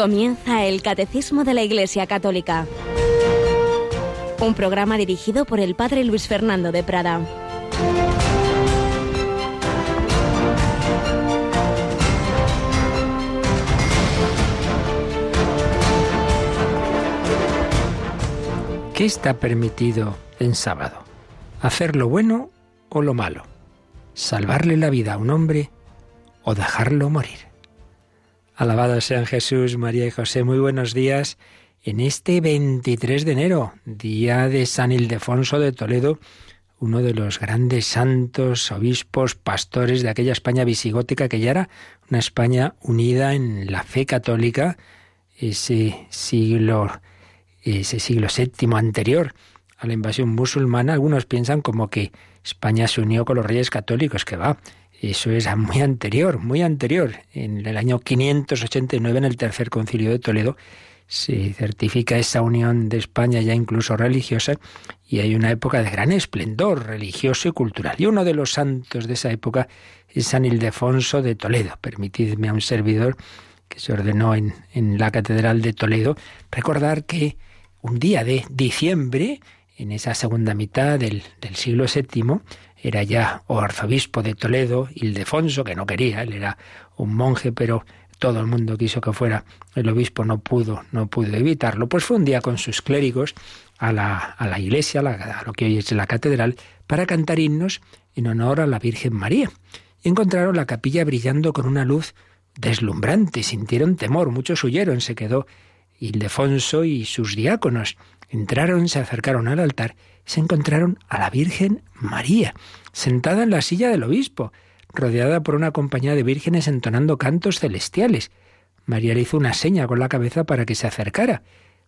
Comienza el Catecismo de la Iglesia Católica. Un programa dirigido por el Padre Luis Fernando de Prada. ¿Qué está permitido en sábado? ¿Hacer lo bueno o lo malo? ¿Salvarle la vida a un hombre o dejarlo morir? Alabado sean Jesús, María y José. Muy buenos días. En este 23 de enero, día de San Ildefonso de Toledo, uno de los grandes santos, obispos, pastores de aquella España visigótica que ya era una España unida en la fe católica, ese siglo, ese siglo VII anterior a la invasión musulmana. Algunos piensan como que España se unió con los reyes católicos, que va, eso es muy anterior, muy anterior. En el año 589, en el tercer concilio de Toledo, se certifica esa unión de España ya incluso religiosa y hay una época de gran esplendor religioso y cultural. Y uno de los santos de esa época es San Ildefonso de Toledo. Permitidme a un servidor que se ordenó en, en la Catedral de Toledo recordar que un día de diciembre, en esa segunda mitad del, del siglo VII, era ya o arzobispo de Toledo, Ildefonso, que no quería, él era un monje, pero todo el mundo quiso que fuera. El obispo, no pudo, no pudo evitarlo, pues fue un día con sus clérigos a la, a la iglesia, a, lo que hoy es la catedral, para cantar himnos en honor a la Virgen María. Y encontraron la capilla brillando con una luz deslumbrante, sintieron temor, muchos huyeron, se quedó Ildefonso y sus diáconos. Entraron, se acercaron al altar se encontraron a la Virgen María, sentada en la silla del obispo, rodeada por una compañía de vírgenes entonando cantos celestiales. María le hizo una seña con la cabeza para que se acercara.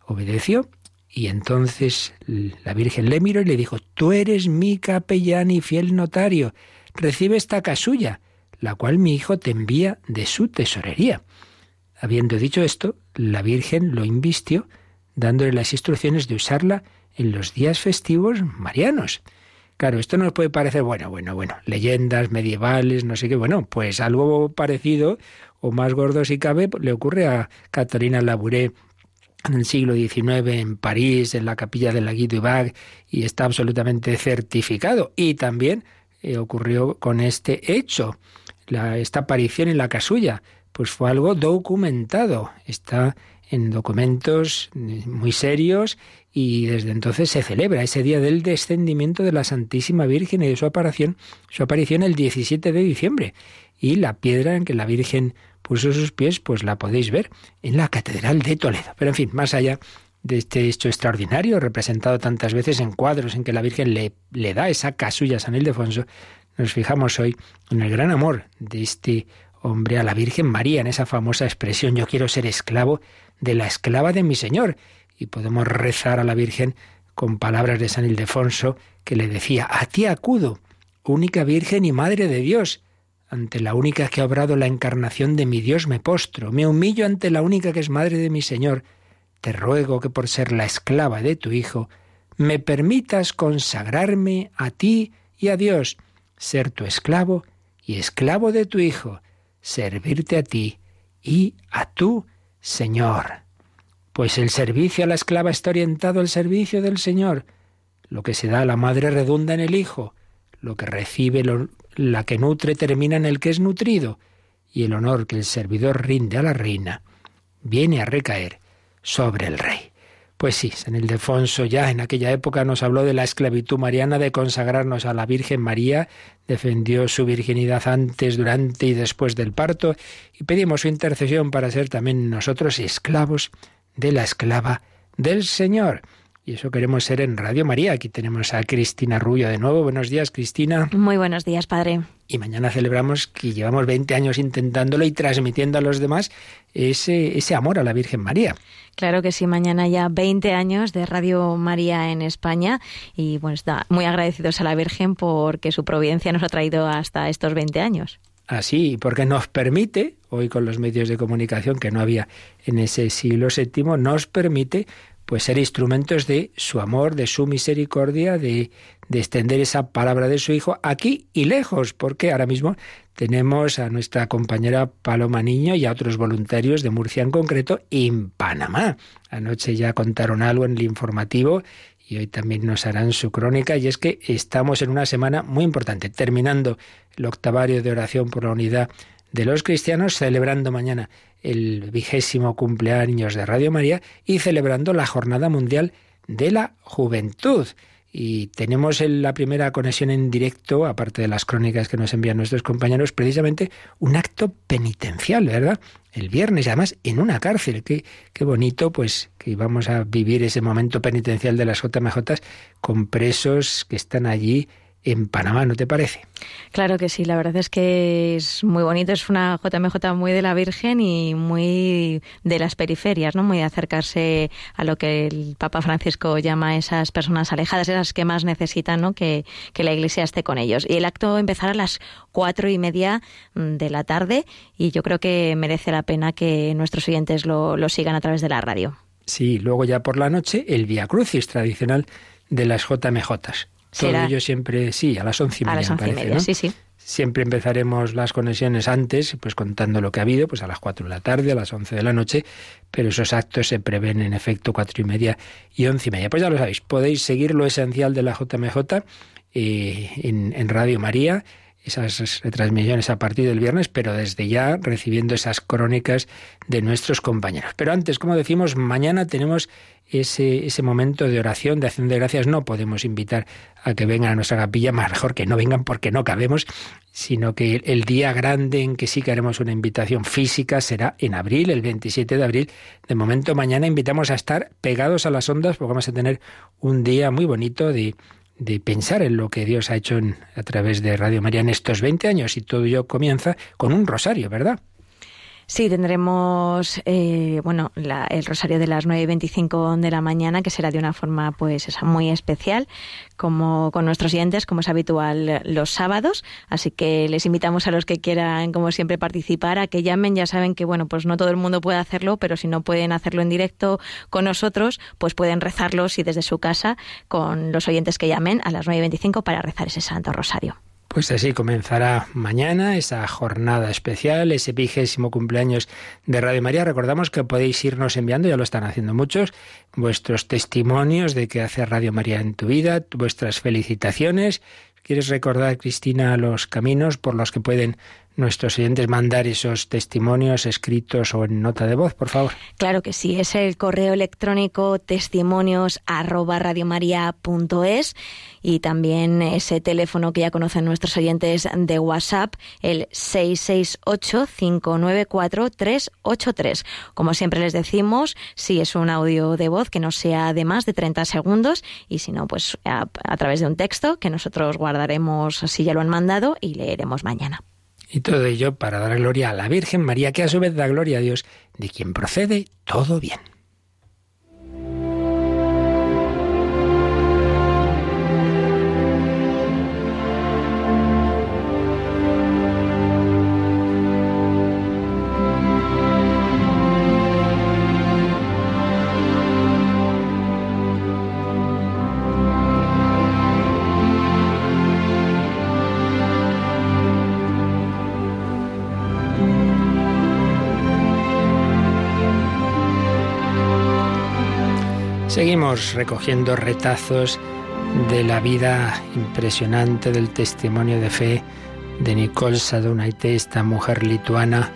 Obedeció y entonces la Virgen le miró y le dijo, Tú eres mi capellán y fiel notario, recibe esta casulla, la cual mi hijo te envía de su tesorería. Habiendo dicho esto, la Virgen lo invistió, dándole las instrucciones de usarla en los días festivos marianos. Claro, esto nos puede parecer, bueno, bueno, bueno, leyendas medievales, no sé qué, bueno, pues algo parecido o más gordo si cabe le ocurre a Catalina Labouré en el siglo XIX en París, en la capilla de la Guy Bag, y está absolutamente certificado. Y también eh, ocurrió con este hecho, la, esta aparición en la casulla, pues fue algo documentado, está en documentos muy serios y desde entonces se celebra ese día del descendimiento de la Santísima Virgen y de su aparición, su aparición el 17 de diciembre. Y la piedra en que la Virgen puso sus pies, pues la podéis ver en la Catedral de Toledo. Pero en fin, más allá de este hecho extraordinario, representado tantas veces en cuadros en que la Virgen le, le da esa casulla a San Ildefonso, nos fijamos hoy en el gran amor de este hombre a la Virgen María, en esa famosa expresión, yo quiero ser esclavo de la esclava de mi Señor y podemos rezar a la Virgen con palabras de San Ildefonso que le decía, a ti acudo, única Virgen y Madre de Dios. Ante la única que ha obrado la encarnación de mi Dios me postro, me humillo ante la única que es Madre de mi Señor. Te ruego que por ser la esclava de tu Hijo, me permitas consagrarme a ti y a Dios, ser tu esclavo y esclavo de tu Hijo, servirte a ti y a tu Señor. Pues el servicio a la esclava está orientado al servicio del Señor. Lo que se da a la madre redunda en el hijo. Lo que recibe la que nutre termina en el que es nutrido. Y el honor que el servidor rinde a la reina viene a recaer sobre el rey. Pues sí, San Ildefonso ya en aquella época nos habló de la esclavitud mariana, de consagrarnos a la Virgen María, defendió su virginidad antes, durante y después del parto, y pedimos su intercesión para ser también nosotros esclavos de la esclava del Señor. Y eso queremos ser en Radio María. Aquí tenemos a Cristina Rubio de nuevo. Buenos días, Cristina. Muy buenos días, Padre. Y mañana celebramos que llevamos 20 años intentándolo y transmitiendo a los demás ese, ese amor a la Virgen María. Claro que sí, mañana ya 20 años de Radio María en España y bueno, está muy agradecidos a la Virgen porque su providencia nos ha traído hasta estos 20 años así, porque nos permite, hoy con los medios de comunicación que no había en ese siglo VII, nos permite pues ser instrumentos de su amor, de su misericordia, de, de extender esa palabra de su Hijo aquí y lejos, porque ahora mismo tenemos a nuestra compañera Paloma Niño y a otros voluntarios de Murcia en concreto en Panamá. Anoche ya contaron algo en el informativo y hoy también nos harán su crónica y es que estamos en una semana muy importante, terminando el octavario de oración por la unidad de los cristianos, celebrando mañana el vigésimo cumpleaños de Radio María y celebrando la Jornada Mundial de la Juventud. Y tenemos la primera conexión en directo, aparte de las crónicas que nos envían nuestros compañeros, precisamente un acto penitencial, ¿verdad? El viernes, además, en una cárcel. Qué, qué bonito, pues, que íbamos a vivir ese momento penitencial de las JMJ con presos que están allí en Panamá, ¿no te parece? Claro que sí, la verdad es que es muy bonito, es una JMJ muy de la Virgen y muy de las periferias, ¿no? Muy de acercarse a lo que el Papa Francisco llama esas personas alejadas, esas que más necesitan, ¿no? Que, que la Iglesia esté con ellos. Y el acto empezará a las cuatro y media mm, de la tarde y yo creo que merece la pena que nuestros oyentes lo, lo sigan a través de la radio. Sí, luego ya por la noche el Via Crucis tradicional de las JMJs. Todo ello siempre, sí, a las once y media, a las once y media, sí, sí. Siempre empezaremos las conexiones antes, pues contando lo que ha habido, pues a las cuatro de la tarde, a las once de la noche, pero esos actos se prevén en efecto cuatro y media y once y media. Pues ya lo sabéis, podéis seguir lo esencial de la JMJ eh, en, en Radio María, esas retransmisiones a partir del viernes, pero desde ya recibiendo esas crónicas de nuestros compañeros. Pero antes, como decimos, mañana tenemos ese, ese momento de oración, de acción de gracias. No podemos invitar a que vengan a nuestra capilla, mejor que no vengan porque no cabemos, sino que el día grande en que sí que haremos una invitación física será en abril, el 27 de abril. De momento, mañana invitamos a estar pegados a las ondas porque vamos a tener un día muy bonito de de pensar en lo que Dios ha hecho a través de Radio María en estos 20 años y todo ello comienza con un rosario, ¿verdad? Sí, tendremos eh, bueno el rosario de las 9 y 25 de la mañana, que será de una forma pues esa, muy especial, como con nuestros oyentes, como es habitual los sábados. Así que les invitamos a los que quieran, como siempre, participar, a que llamen. Ya saben que bueno, pues no todo el mundo puede hacerlo, pero si no pueden hacerlo en directo con nosotros, pues pueden rezarlos y desde su casa con los oyentes que llamen a las 9 y 25 para rezar ese Santo Rosario. Pues así comenzará mañana esa jornada especial, ese vigésimo cumpleaños de Radio María. Recordamos que podéis irnos enviando, ya lo están haciendo muchos, vuestros testimonios de qué hace Radio María en tu vida, vuestras felicitaciones. ¿Quieres recordar, Cristina, los caminos por los que pueden nuestros oyentes mandar esos testimonios escritos o en nota de voz, por favor? Claro que sí, es el correo electrónico testimonios arroba radiomaria.es y también ese teléfono que ya conocen nuestros oyentes de WhatsApp, el 668-594-383. Como siempre les decimos, si es un audio de voz que no sea de más de 30 segundos y si no, pues a, a través de un texto que nosotros guardaremos si ya lo han mandado y leeremos mañana. Y todo ello para dar gloria a la Virgen María, que a su vez da gloria a Dios, de quien procede todo bien. Seguimos recogiendo retazos de la vida impresionante del testimonio de fe de Nicole Sadunaite, esta mujer lituana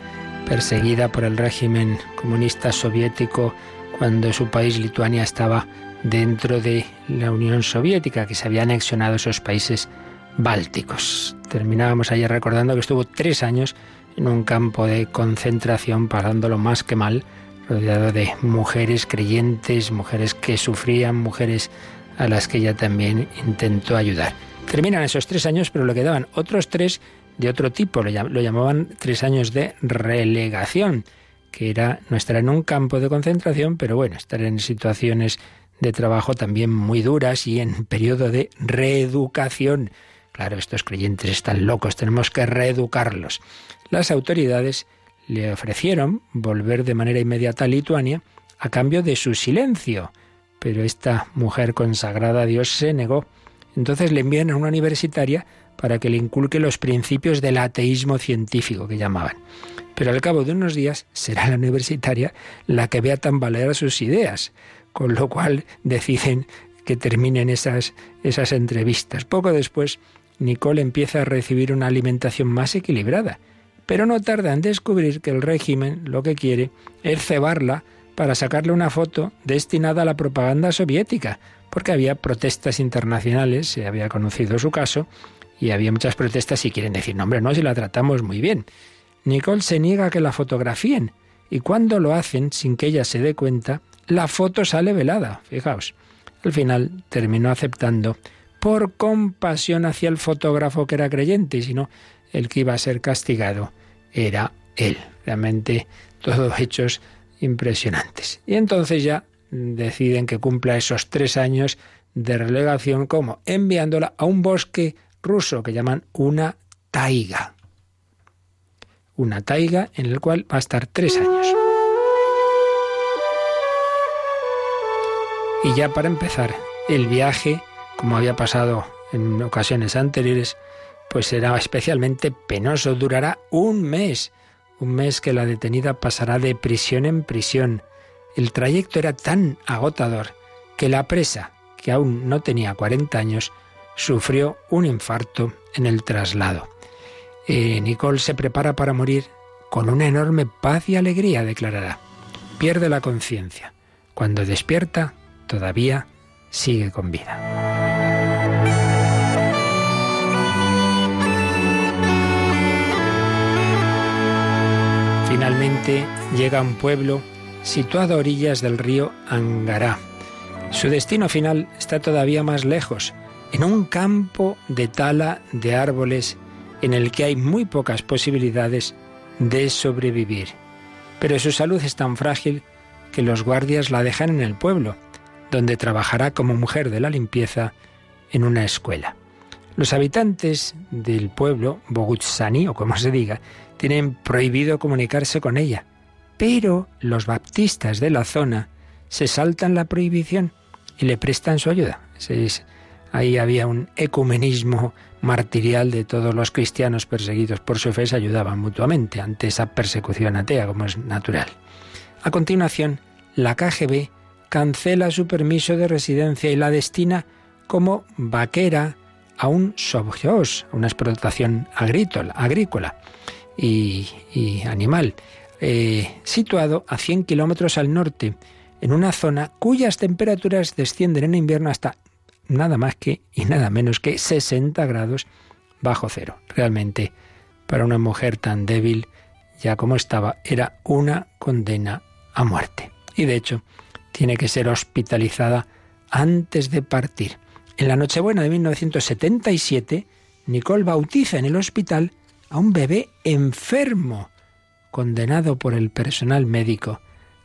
perseguida por el régimen comunista soviético cuando su país, Lituania, estaba dentro de la Unión Soviética, que se había anexionado esos países bálticos. Terminábamos ayer recordando que estuvo tres años en un campo de concentración, pasándolo más que mal, rodeado de mujeres creyentes, mujeres que sufrían, mujeres a las que ella también intentó ayudar. Terminan esos tres años, pero le quedaban otros tres de otro tipo, lo llamaban tres años de relegación, que era no estar en un campo de concentración, pero bueno, estar en situaciones de trabajo también muy duras y en periodo de reeducación. Claro, estos creyentes están locos, tenemos que reeducarlos. Las autoridades le ofrecieron volver de manera inmediata a Lituania a cambio de su silencio, pero esta mujer consagrada a Dios se negó. Entonces le envían a una universitaria para que le inculque los principios del ateísmo científico que llamaban. Pero al cabo de unos días será la universitaria la que vea tambalear sus ideas, con lo cual deciden que terminen esas, esas entrevistas. Poco después, Nicole empieza a recibir una alimentación más equilibrada, pero no tarda en descubrir que el régimen lo que quiere es cebarla para sacarle una foto destinada a la propaganda soviética, porque había protestas internacionales, se había conocido su caso, y había muchas protestas y quieren decir, no hombre, no, si la tratamos muy bien. Nicole se niega a que la fotografíen, y cuando lo hacen, sin que ella se dé cuenta, la foto sale velada, fijaos. Al final terminó aceptando por compasión hacia el fotógrafo que era creyente, y si no, el que iba a ser castigado era él. Realmente todos hechos impresionantes. Y entonces ya deciden que cumpla esos tres años de relegación como enviándola a un bosque ruso que llaman una taiga. Una taiga en el cual va a estar tres años. Y ya para empezar, el viaje, como había pasado en ocasiones anteriores, pues será especialmente penoso, durará un mes, un mes que la detenida pasará de prisión en prisión. El trayecto era tan agotador que la presa, que aún no tenía 40 años, sufrió un infarto en el traslado. Eh, Nicole se prepara para morir con una enorme paz y alegría, declarará. Pierde la conciencia. Cuando despierta, todavía sigue con vida. Finalmente llega a un pueblo situado a orillas del río Angará. Su destino final está todavía más lejos, en un campo de tala de árboles en el que hay muy pocas posibilidades de sobrevivir. Pero su salud es tan frágil que los guardias la dejan en el pueblo donde trabajará como mujer de la limpieza en una escuela. Los habitantes del pueblo, Bogutsani o como se diga, tienen prohibido comunicarse con ella, pero los baptistas de la zona se saltan la prohibición y le prestan su ayuda. Ahí había un ecumenismo martirial de todos los cristianos perseguidos por su fe se ayudaban mutuamente ante esa persecución atea, como es natural. A continuación, la KGB cancela su permiso de residencia y la destina como vaquera a un sovjós, a una explotación agrícola y, animal, eh, situado a 100 kilómetros al norte, en una zona cuyas temperaturas descienden en invierno hasta nada más que y nada menos que 60 grados bajo cero. Realmente, para una mujer tan débil, ya como estaba, era una condena a muerte. Y de hecho, tiene que ser hospitalizada antes de partir. En la Nochebuena de 1977, Nicole bautiza en el hospital a un bebé enfermo, condenado por el personal médico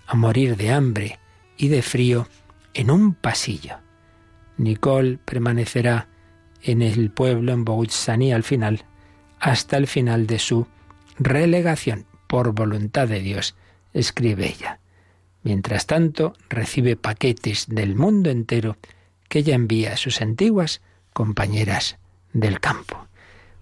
a morir de hambre y de frío en un pasillo. Nicole permanecerá en el pueblo, en Bogutsani, al final, hasta el final de su relegación, por voluntad de Dios, escribe ella. Mientras tanto, recibe paquetes del mundo entero que ella envía a sus antiguas compañeras del campo.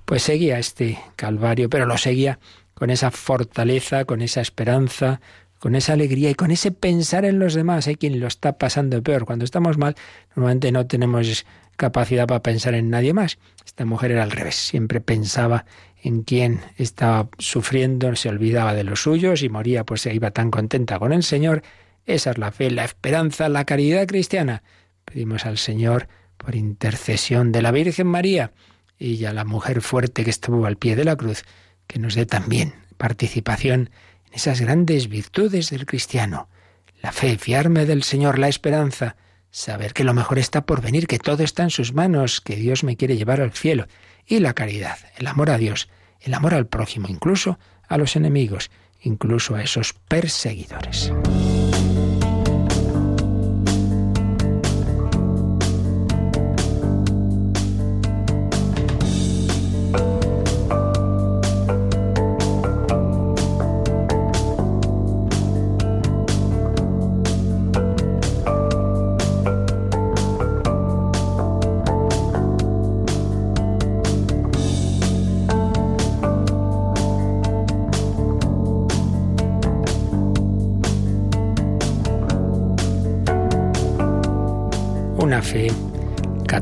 Pues seguía este calvario, pero lo seguía con esa fortaleza, con esa esperanza, con esa alegría y con ese pensar en los demás. Hay quien lo está pasando peor. Cuando estamos mal, normalmente no tenemos capacidad para pensar en nadie más. Esta mujer era al revés, siempre pensaba en quien estaba sufriendo, se olvidaba de los suyos y moría, pues se iba tan contenta con el Señor. Esa es la fe, la esperanza, la caridad cristiana. Pedimos al Señor, por intercesión de la Virgen María y a la mujer fuerte que estuvo al pie de la cruz, que nos dé también participación en esas grandes virtudes del cristiano. La fe, fiarme del Señor, la esperanza, saber que lo mejor está por venir, que todo está en sus manos, que Dios me quiere llevar al cielo y la caridad, el amor a Dios, el amor al prójimo, incluso a los enemigos, incluso a esos perseguidores.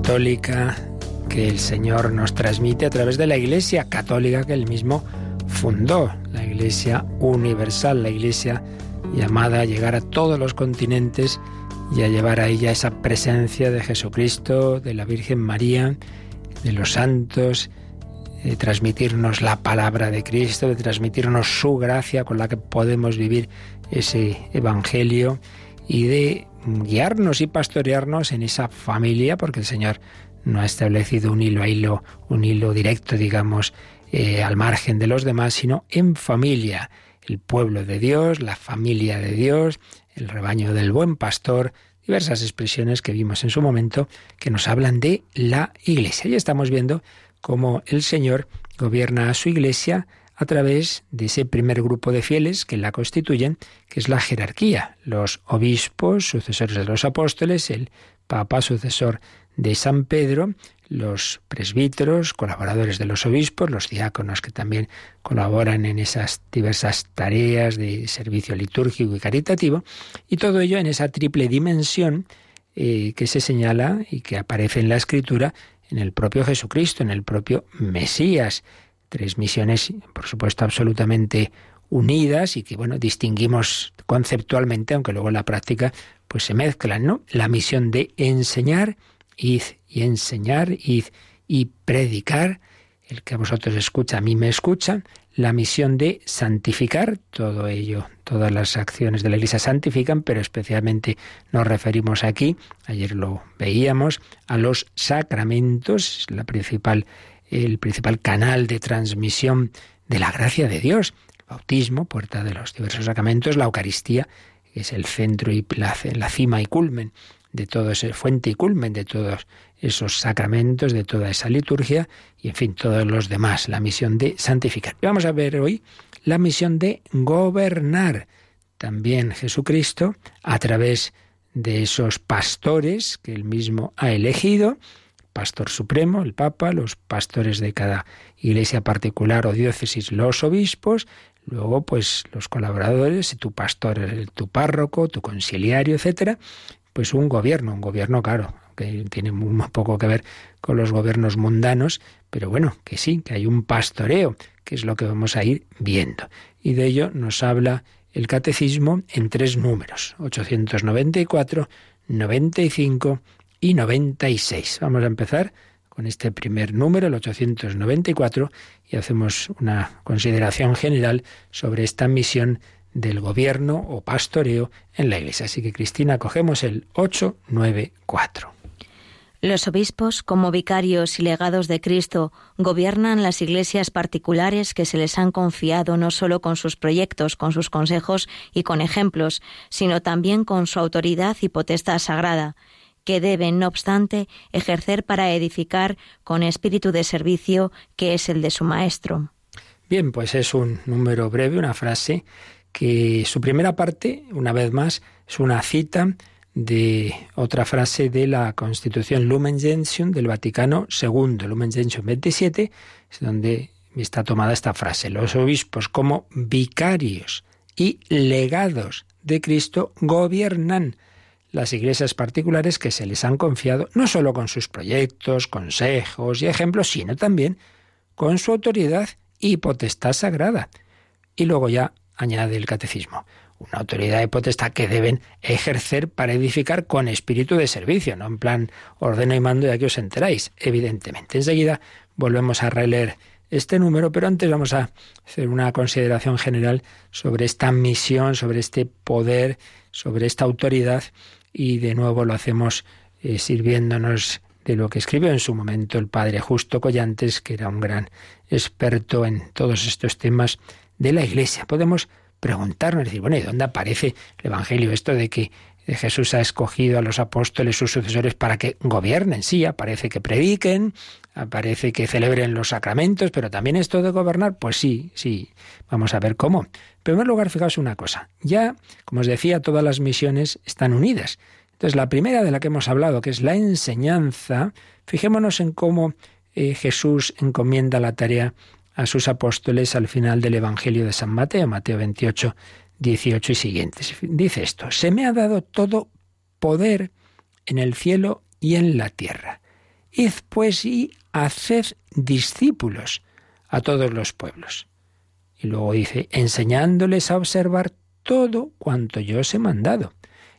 Católica que el Señor nos transmite a través de la Iglesia católica que él mismo fundó, la Iglesia universal, la Iglesia llamada a llegar a todos los continentes y a llevar a ella esa presencia de Jesucristo, de la Virgen María, de los santos, de transmitirnos la palabra de Cristo, de transmitirnos su gracia con la que podemos vivir ese Evangelio y de guiarnos y pastorearnos en esa familia, porque el Señor no ha establecido un hilo a hilo, un hilo directo, digamos, eh, al margen de los demás, sino en familia. El pueblo de Dios, la familia de Dios, el rebaño del buen pastor, diversas expresiones que vimos en su momento que nos hablan de la iglesia. Y estamos viendo cómo el Señor gobierna a su iglesia a través de ese primer grupo de fieles que la constituyen, que es la jerarquía, los obispos, sucesores de los apóstoles, el papa, sucesor de San Pedro, los presbíteros, colaboradores de los obispos, los diáconos que también colaboran en esas diversas tareas de servicio litúrgico y caritativo, y todo ello en esa triple dimensión eh, que se señala y que aparece en la Escritura en el propio Jesucristo, en el propio Mesías. Tres misiones, por supuesto, absolutamente unidas y que, bueno, distinguimos conceptualmente, aunque luego en la práctica pues se mezclan, ¿no? La misión de enseñar, id y enseñar, id y predicar, el que a vosotros escucha, a mí me escucha, la misión de santificar, todo ello, todas las acciones de la Iglesia santifican, pero especialmente nos referimos aquí, ayer lo veíamos, a los sacramentos, la principal, el principal canal de transmisión de la gracia de Dios. El bautismo, puerta de los diversos sacramentos, la Eucaristía, que es el centro y la, la cima y culmen de todo ese fuente y culmen de todos esos sacramentos, de toda esa liturgia y en fin, todos los demás, la misión de santificar. vamos a ver hoy la misión de gobernar. También Jesucristo, a través de esos pastores que él mismo ha elegido, pastor supremo, el Papa, los pastores de cada iglesia particular o diócesis, los obispos, luego pues los colaboradores, tu pastor, tu párroco, tu conciliario, etcétera, pues un gobierno, un gobierno claro, que tiene muy poco que ver con los gobiernos mundanos, pero bueno, que sí, que hay un pastoreo, que es lo que vamos a ir viendo. Y de ello nos habla el catecismo en tres números, 894, 95 y 96. Vamos a empezar con este primer número, el 894, y hacemos una consideración general sobre esta misión del gobierno o pastoreo en la Iglesia. Así que Cristina, cogemos el 894. Los obispos, como vicarios y legados de Cristo, gobiernan las iglesias particulares que se les han confiado no solo con sus proyectos, con sus consejos y con ejemplos, sino también con su autoridad y potestad sagrada, que deben, no obstante, ejercer para edificar con espíritu de servicio que es el de su Maestro. Bien, pues es un número breve, una frase que su primera parte, una vez más, es una cita de otra frase de la Constitución Lumen Gentium del Vaticano II, Lumen Gentium 27, es donde está tomada esta frase. Los obispos como vicarios y legados de Cristo gobiernan las iglesias particulares que se les han confiado no solo con sus proyectos, consejos y ejemplos, sino también con su autoridad y potestad sagrada. Y luego ya añade el catecismo. Una autoridad de potestad que deben ejercer para edificar con espíritu de servicio, no en plan ordeno y mando ya que os enteráis, evidentemente. Enseguida volvemos a releer este número, pero antes vamos a hacer una consideración general sobre esta misión, sobre este poder, sobre esta autoridad y de nuevo lo hacemos eh, sirviéndonos de lo que escribió en su momento el padre Justo Collantes, que era un gran experto en todos estos temas de la Iglesia. Podemos preguntarnos, decir, bueno, ¿y dónde aparece el Evangelio esto de que Jesús ha escogido a los apóstoles, sus sucesores, para que gobiernen? Sí, aparece que prediquen, aparece que celebren los sacramentos, pero también esto de gobernar, pues sí, sí, vamos a ver cómo. En primer lugar, fijaos una cosa, ya, como os decía, todas las misiones están unidas. Entonces, la primera de la que hemos hablado, que es la enseñanza, fijémonos en cómo eh, Jesús encomienda la tarea a sus apóstoles al final del Evangelio de San Mateo, Mateo 28, 18 y siguientes. Dice esto, se me ha dado todo poder en el cielo y en la tierra. Id pues y haced discípulos a todos los pueblos. Y luego dice, enseñándoles a observar todo cuanto yo os he mandado.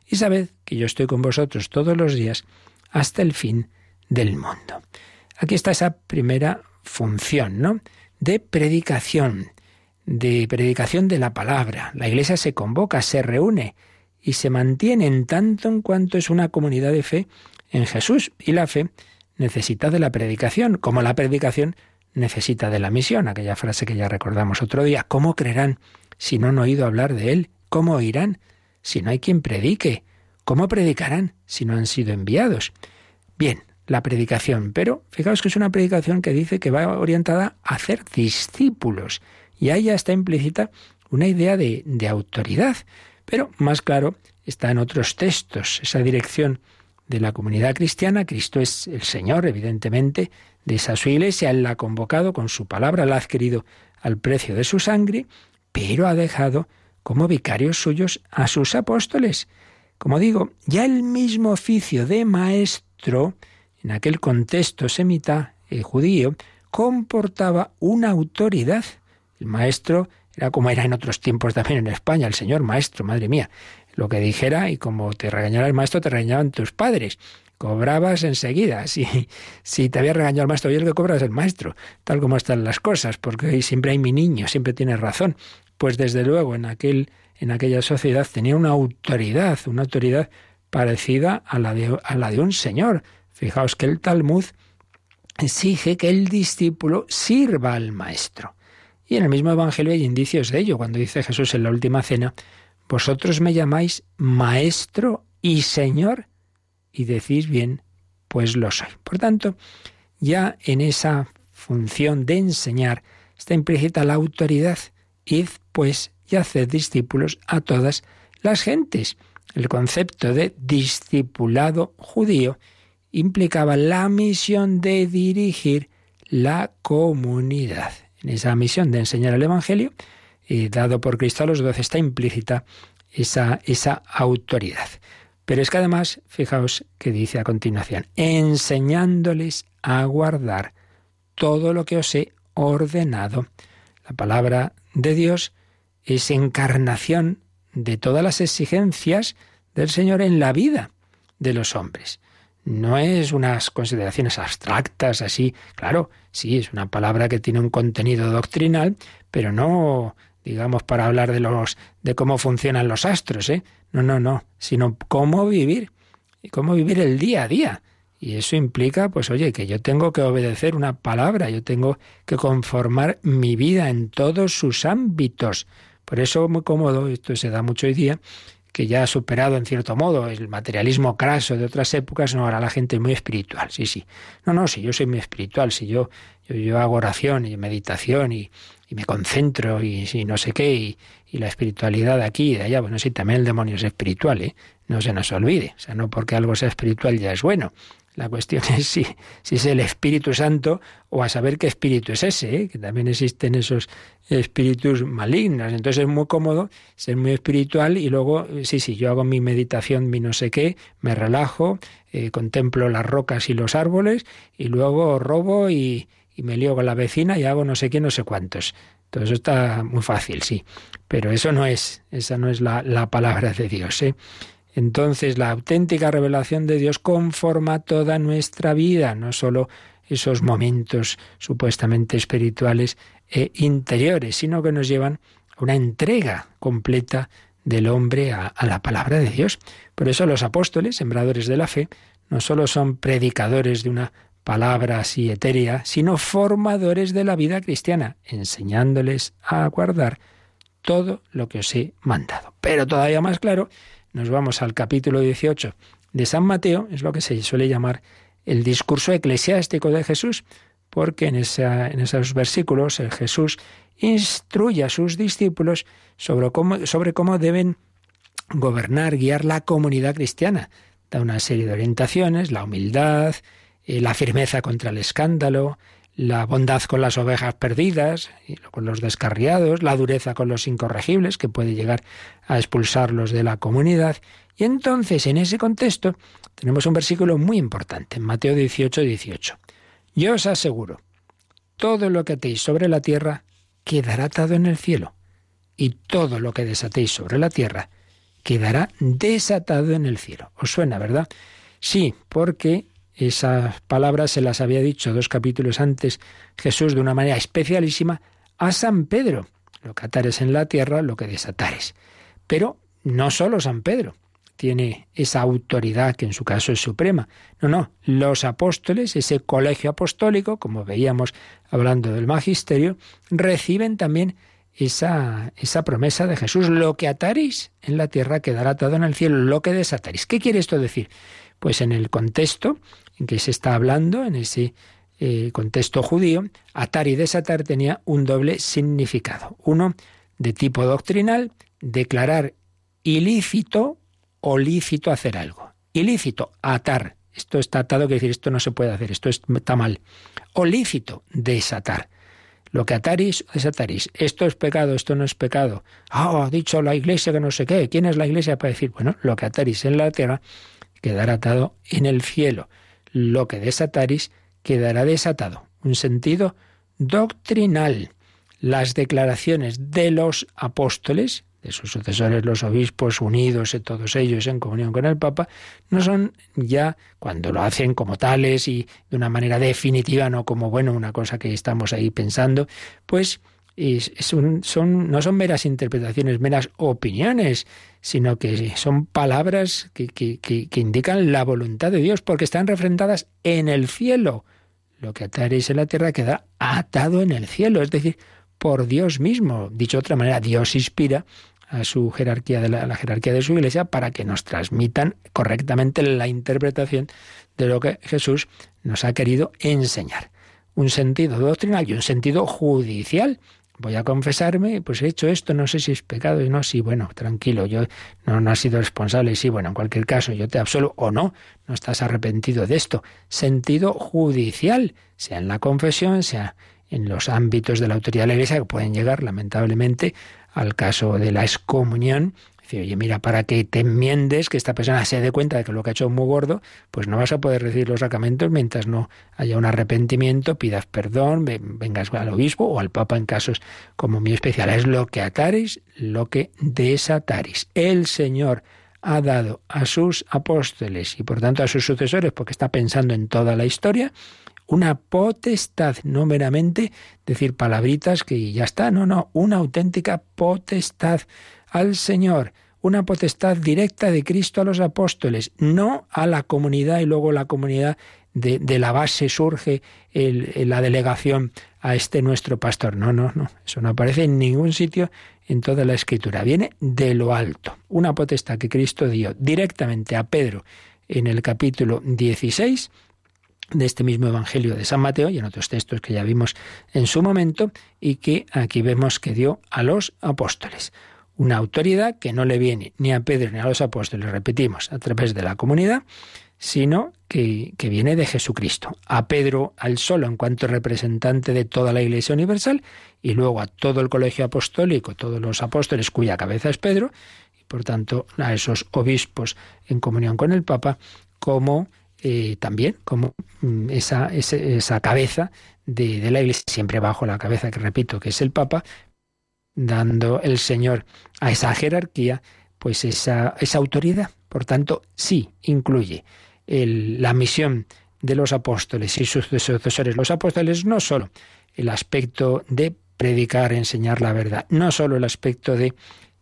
Y sabed que yo estoy con vosotros todos los días hasta el fin del mundo. Aquí está esa primera función, ¿no? De predicación, de predicación de la palabra. La iglesia se convoca, se reúne y se mantiene en tanto en cuanto es una comunidad de fe en Jesús. Y la fe necesita de la predicación, como la predicación necesita de la misión, aquella frase que ya recordamos otro día. ¿Cómo creerán si no han oído hablar de Él? ¿Cómo oirán si no hay quien predique? ¿Cómo predicarán si no han sido enviados? Bien, la predicación, pero fijaos que es una predicación que dice que va orientada a hacer discípulos. Y ahí ya está implícita una idea de, de autoridad. Pero más claro está en otros textos, esa dirección de la comunidad cristiana. Cristo es el Señor, evidentemente, de esa su iglesia. Él la ha convocado con su palabra, la ha adquirido al precio de su sangre, pero ha dejado como vicarios suyos a sus apóstoles. Como digo, ya el mismo oficio de maestro, en aquel contexto semita y judío, comportaba una autoridad. El maestro era como era en otros tiempos también en España, el señor maestro, madre mía lo que dijera y como te regañara el maestro, te regañaban tus padres. Cobrabas enseguida. Si, si te había regañado el maestro, y el que cobras el maestro, tal como están las cosas, porque siempre hay mi niño, siempre tiene razón. Pues desde luego en, aquel, en aquella sociedad tenía una autoridad, una autoridad parecida a la, de, a la de un señor. Fijaos que el Talmud exige que el discípulo sirva al maestro. Y en el mismo Evangelio hay indicios de ello, cuando dice Jesús en la última cena, vosotros me llamáis maestro y señor y decís bien, pues lo soy. Por tanto, ya en esa función de enseñar está implícita la autoridad. Id, pues, y haced discípulos a todas las gentes. El concepto de discipulado judío implicaba la misión de dirigir la comunidad. En esa misión de enseñar el Evangelio, dado por Cristo a los doce, está implícita esa, esa autoridad. Pero es que además, fijaos que dice a continuación, enseñándoles a guardar todo lo que os he ordenado. La palabra de Dios es encarnación de todas las exigencias del Señor en la vida de los hombres. No es unas consideraciones abstractas así, claro, sí, es una palabra que tiene un contenido doctrinal, pero no digamos, para hablar de los de cómo funcionan los astros, ¿eh? No, no, no, sino cómo vivir y cómo vivir el día a día. Y eso implica, pues oye, que yo tengo que obedecer una palabra, yo tengo que conformar mi vida en todos sus ámbitos. Por eso muy cómodo, esto se da mucho hoy día, que ya ha superado en cierto modo el materialismo craso de otras épocas, no, ahora la gente es muy espiritual, sí, sí. No, no, si yo soy muy espiritual, si yo, yo, yo hago oración y meditación y, y me concentro y, no sé qué, y, la espiritualidad de aquí y de allá. Bueno, sí, también el demonio es espiritual, ¿eh? no se nos olvide. O sea, no porque algo sea espiritual ya es bueno. La cuestión es si, si es el Espíritu Santo o a saber qué espíritu es ese, ¿eh? que también existen esos espíritus malignos. Entonces es muy cómodo ser muy espiritual y luego, sí, sí, yo hago mi meditación, mi no sé qué, me relajo, eh, contemplo las rocas y los árboles y luego robo y, y me lío con la vecina y hago no sé qué, no sé cuántos. Todo eso está muy fácil, sí. Pero eso no es, esa no es la, la palabra de Dios. ¿eh? Entonces, la auténtica revelación de Dios conforma toda nuestra vida, no solo esos momentos supuestamente espirituales e interiores, sino que nos llevan a una entrega completa del hombre a, a, la palabra de Dios. Por eso los apóstoles, sembradores de la fe, no solo son predicadores de una palabra así etérea, sino formadores de la vida cristiana, enseñándoles a guardar todo lo que os he mandado. Pero todavía más claro, nos vamos al capítulo 18 de San Mateo, es lo que se suele llamar el discurso eclesiástico de Jesús, porque en, en esos versículos el Jesús instruye a sus discípulos sobre cómo, sobre cómo deben gobernar, guiar la comunidad cristiana. Da una serie de orientaciones, la humildad, eh, la firmeza contra el escándalo, la bondad con las ovejas perdidas, con los descarriados, la dureza con los incorregibles, que puede llegar a expulsarlos de la comunidad, Y entonces, en ese contexto, tenemos un versículo muy importante, en Mateo 18, 18. Yo os aseguro, todo lo que atéis sobre la tierra quedará atado en el cielo, y todo lo que desatéis sobre la tierra quedará desatado en el cielo. ¿Os suena, verdad? Sí, porque esas palabras se las había dicho dos capítulos antes Jesús de una manera especialísima a San Pedro. Lo que atares en la tierra, lo que desatares. Pero no solo San Pedro tiene esa autoridad que en su caso es suprema. No, no, los apóstoles, ese colegio apostólico, como veíamos hablando del magisterio, reciben también esa, esa promesa de Jesús. Lo que ataréis en la tierra quedará atado en el cielo, lo que desataréis. ¿Qué quiere esto decir? Pues en el contexto en que se está hablando, en ese eh, contexto judío, atar y desatar tenía un doble significado. Uno, de tipo doctrinal, declarar ilícito o lícito hacer algo. Ilícito, atar. Esto está atado, quiere decir, esto no se puede hacer, esto está mal. O lícito, desatar. Lo que ataris, desataris. Esto es pecado, esto no es pecado. Ah, ha dicho la iglesia que no sé qué. ¿Quién es la iglesia para decir? Bueno, lo que ataris en la tierra quedará atado en el cielo. Lo que desataris quedará desatado. Un sentido doctrinal. Las declaraciones de los apóstoles, de sus sucesores los obispos unidos, y todos ellos en comunión con el Papa, no son ya cuando lo hacen como tales y de una manera definitiva, no como bueno, una cosa que estamos ahí pensando, pues son, no son meras interpretaciones, meras opiniones, sino que son palabras que, que, que, indican la voluntad de Dios, porque están refrentadas en el cielo. Lo que ataréis en la tierra queda atado en el cielo, es decir, por Dios mismo. Dicho de otra manera, Dios inspira a su jerarquía de la, jerarquía de su iglesia para que nos transmitan correctamente la interpretación de lo que Jesús nos ha querido enseñar. Un sentido doctrinal y un sentido judicial. Voy a confesarme, pues he hecho esto, no sé si es pecado y no, sí, bueno, tranquilo, yo no, no has sido responsable, sí, bueno, en cualquier caso, yo te absolvo o no, no estás arrepentido de esto. Sentido judicial, sea en la confesión, sea en los ámbitos de la autoridad de la Iglesia que pueden llegar, lamentablemente, al caso de la excomunión. Oye, mira, para que te enmiendes, que esta persona se dé cuenta de que lo que ha hecho es muy gordo, pues no vas a poder recibir los sacramentos mientras no haya un arrepentimiento, pidas perdón, vengas al obispo o al papa en casos como muy especial. Es lo que ataris, lo que desataris. El Señor ha dado a sus apóstoles y por tanto a sus sucesores, porque está pensando en toda la historia, una potestad, no meramente decir palabritas que ya está, no, no, una auténtica potestad al Señor, una potestad directa de Cristo a los apóstoles, no a la comunidad y luego la comunidad de, la base surge la delegación a este nuestro pastor. No, no, no, eso no aparece en ningún sitio en toda la escritura, viene de lo alto, una potestad que Cristo dio directamente a Pedro en el capítulo 16 de este mismo Evangelio de San Mateo y en otros textos que ya vimos en su momento y que aquí vemos que dio a los apóstoles. Una autoridad que no le viene ni a Pedro ni a los apóstoles, repetimos, a través de la comunidad, sino que, que, viene de Jesucristo. A Pedro al solo en cuanto representante de toda la Iglesia Universal y luego a todo el colegio apostólico, todos los apóstoles cuya cabeza es Pedro, y por tanto a esos obispos en comunión con el Papa como eh, también como mm, esa, esa, cabeza de, la Iglesia, siempre bajo la cabeza que repito que es el Papa, dando el Señor a esa jerarquía, pues esa, esa autoridad. Por tanto, sí incluye la misión de los apóstoles y sus sucesores. Los apóstoles no solo el aspecto de predicar, enseñar la verdad, no solo el aspecto de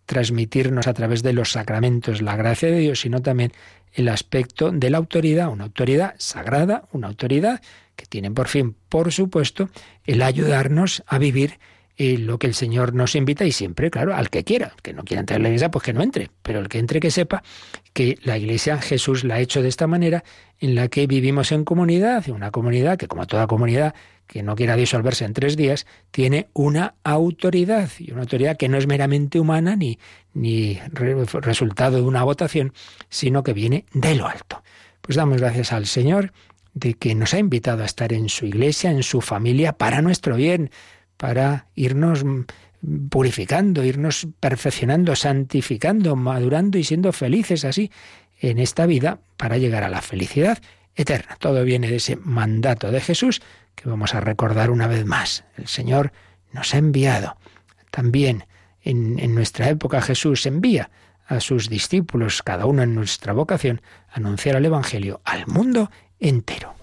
transmitirnos a través de los sacramentos la gracia de Dios, sino también el aspecto de la autoridad, una autoridad sagrada, una autoridad que tiene por fin, por supuesto, el ayudarnos a vivir eh, lo que el Señor nos invita y siempre, claro, al que quiera, que no quiera entrar en la iglesia, pues que no entre, pero el que entre que sepa que la iglesia Jesús la ha hecho de esta manera en la que vivimos en comunidad, una comunidad que como toda comunidad que no quiera disolverse en tres días, tiene una autoridad, y una autoridad que no es meramente humana ni, ni resultado de una votación, sino que viene de lo alto. Pues damos gracias al Señor de que nos ha invitado a estar en su iglesia, en su familia, para nuestro bien, para irnos purificando, irnos perfeccionando, santificando, madurando y siendo felices así en esta vida para llegar a la felicidad eterna. Todo viene de ese mandato de Jesús que vamos a recordar una vez más. El Señor nos ha enviado. También en, nuestra época Jesús envía a sus discípulos, cada uno en nuestra vocación, a anunciar el Evangelio al mundo entero.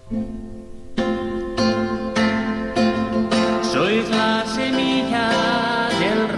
Sois la semilla El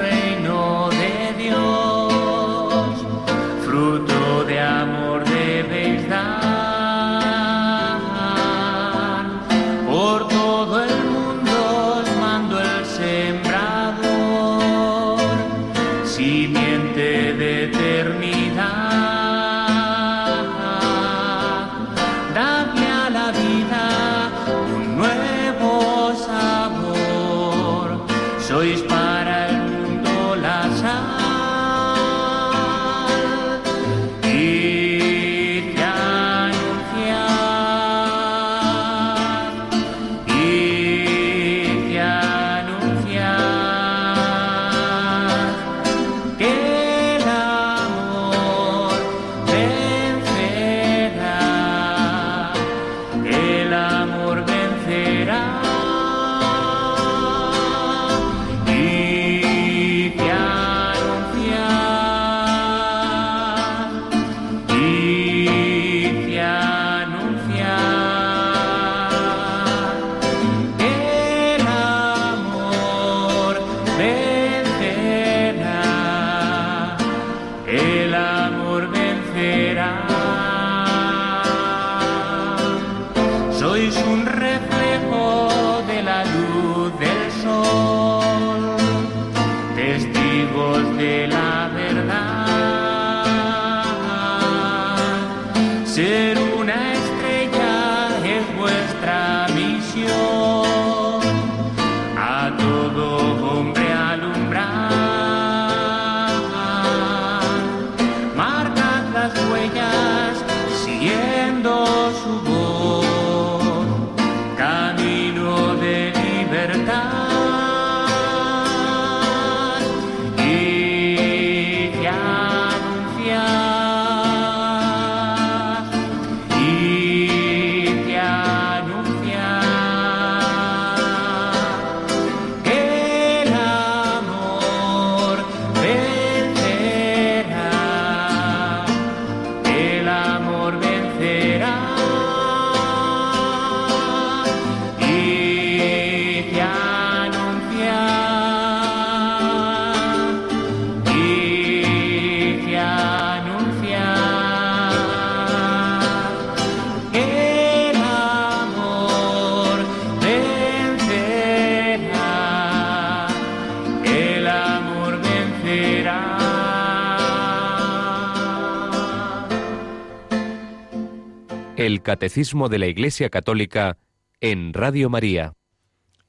Catecismo de la Iglesia Católica en Radio María.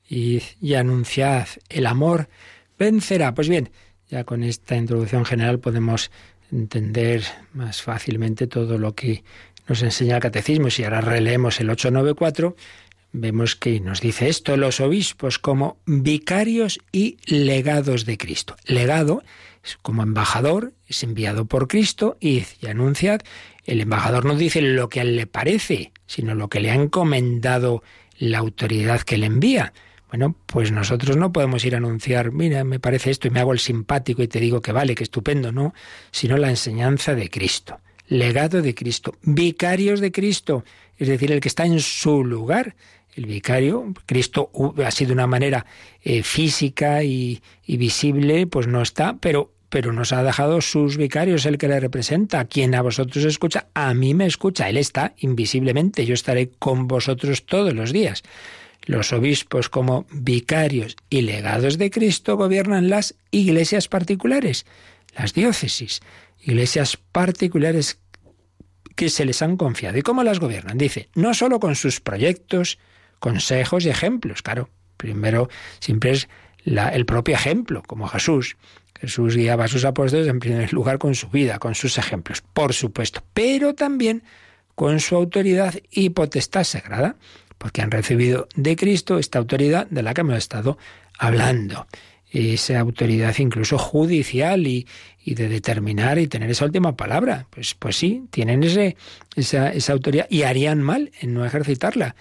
Y, y anunciad, el amor vencerá. Pues bien, ya con esta introducción general podemos entender más fácilmente todo lo que nos enseña el catecismo. Si ahora releemos el 894, vemos que nos dice esto, los obispos como vicarios y legados de Cristo. Legado es como embajador, es enviado por Cristo y, y anunciad el embajador no dice lo que él le parece, sino lo que le ha encomendado la autoridad que le envía. Bueno, pues nosotros no podemos ir a anunciar, mira, me parece esto y me hago el simpático y te digo que vale, que estupendo, no, sino la enseñanza de Cristo, legado de Cristo, vicarios de Cristo, es decir, el que está en su lugar. El vicario, Cristo ha sido de una manera eh, física y visible, pues no está, pero pero nos ha dejado sus vicarios, el que le representa, quien a vosotros escucha, a mí me escucha, él está invisiblemente, yo estaré con vosotros todos los días. Los obispos como vicarios y legados de Cristo gobiernan las iglesias particulares, las diócesis, iglesias particulares que se les han confiado. ¿Y cómo las gobiernan? Dice, no solo con sus proyectos, consejos y ejemplos, claro, primero siempre es el propio ejemplo, como Jesús, Jesús guiaba a sus apóstoles en primer lugar con su vida, con sus ejemplos, por supuesto, pero también con su autoridad y potestad sagrada, porque han recibido de Cristo esta autoridad de la que hemos estado hablando. esa autoridad incluso judicial y, y, de determinar y tener esa última palabra. Pues, pues sí, tienen ese, esa, esa autoridad y harían mal en no ejercitarla,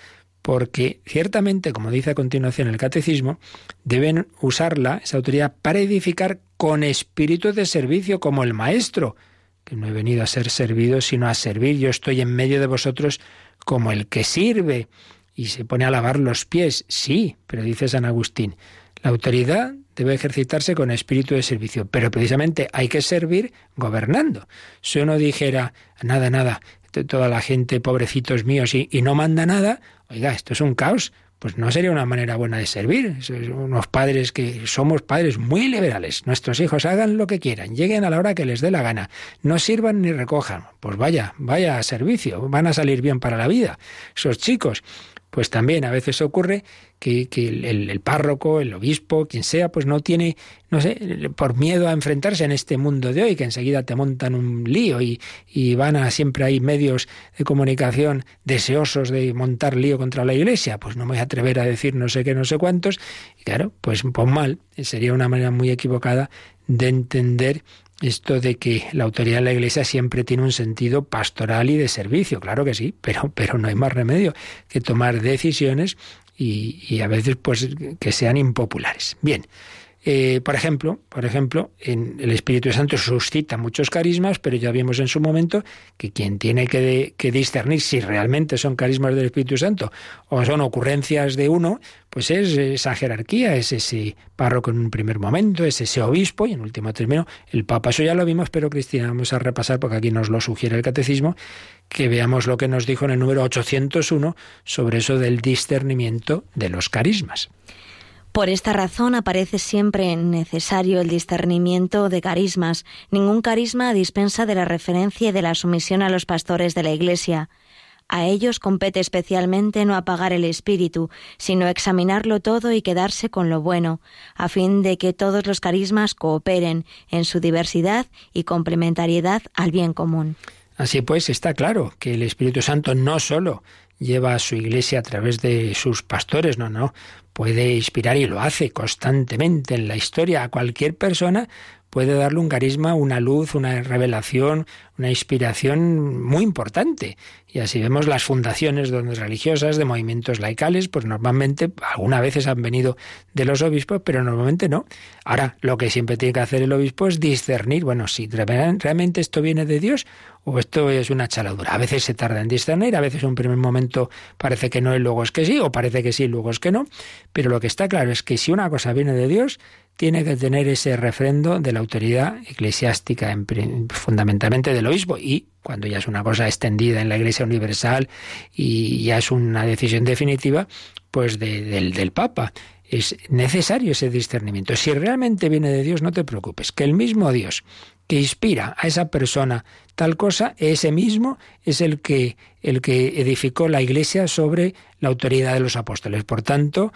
porque ciertamente, como dice a continuación el catecismo, deben usarla, esa autoridad, para edificar con espíritu de servicio como el maestro, que no he venido a ser servido, sino a servir. Yo estoy en medio de vosotros como el que sirve y se pone a lavar los pies. Sí, pero dice San Agustín, la autoridad debe ejercitarse con espíritu de servicio, pero precisamente hay que servir gobernando. Si uno dijera, nada, nada, toda la gente, pobrecitos míos, y, no manda nada, oiga, esto es un caos, pues no sería una manera buena de servir. Unos padres que somos padres muy liberales. Nuestros hijos hagan lo que quieran, lleguen a la hora que les dé la gana, no sirvan ni recojan. Pues vaya, vaya servicio, van a salir bien para la vida. Esos chicos, pues también a veces ocurre que, el, párroco, el obispo, quien sea, pues no tiene, no sé, por miedo a enfrentarse en este mundo de hoy, que enseguida te montan un lío y, y van a siempre hay medios de comunicación deseosos de montar lío contra la iglesia, pues no me voy a atrever a decir no sé qué, no sé cuántos, y claro, pues, pues mal, sería una manera muy equivocada de entender esto de que la autoridad de la Iglesia siempre tiene un sentido pastoral y de servicio, claro que sí, pero, pero no hay más remedio que tomar decisiones y, y a veces pues que sean impopulares. Bien, eh, por ejemplo, por ejemplo, en el Espíritu Santo suscita muchos carismas, pero ya vimos en su momento que quien tiene que, discernir si realmente son carismas del Espíritu Santo o son ocurrencias de uno, pues es esa jerarquía, es ese párroco en un primer momento, es ese obispo y en último término el Papa. Eso ya lo vimos, pero Cristina, vamos a repasar porque aquí nos lo sugiere el Catecismo, que veamos lo que nos dijo en el número 801 sobre eso del discernimiento de los carismas. Por esta razón aparece siempre necesario el discernimiento de carismas. Ningún carisma dispensa de la referencia y de la sumisión a los pastores de la Iglesia. A ellos compete especialmente no apagar el espíritu, sino examinarlo todo y quedarse con lo bueno, a fin de que todos los carismas cooperen en su diversidad y complementariedad al bien común. Así pues, está claro que el Espíritu Santo no solo lleva a su iglesia a través de sus pastores, no, no, puede inspirar y lo hace constantemente en la historia. A cualquier persona puede darle un carisma, una luz, una revelación, una inspiración muy importante. Y así vemos las fundaciones religiosas, de movimientos laicales, pues normalmente, algunas veces han venido de los obispos, pero normalmente no. Ahora, lo que siempre tiene que hacer el obispo es discernir, bueno, si realmente esto viene de Dios o esto es una chaladura. A veces se tarda en discernir, a veces en un primer momento parece que no y luego es que sí, o parece que sí y luego es que no. Pero lo que está claro es que si una cosa viene de Dios, tiene que tener ese refrendo de la autoridad eclesiástica, fundamentalmente del obispo, y cuando ya es una cosa extendida en la Iglesia Universal y ya es una decisión definitiva, pues del, del Papa. Es necesario ese discernimiento. Si realmente viene de Dios, no te preocupes, que el mismo Dios que inspira a esa persona tal cosa, ese mismo es el que, el que edificó la Iglesia sobre la autoridad de los apóstoles. Por tanto,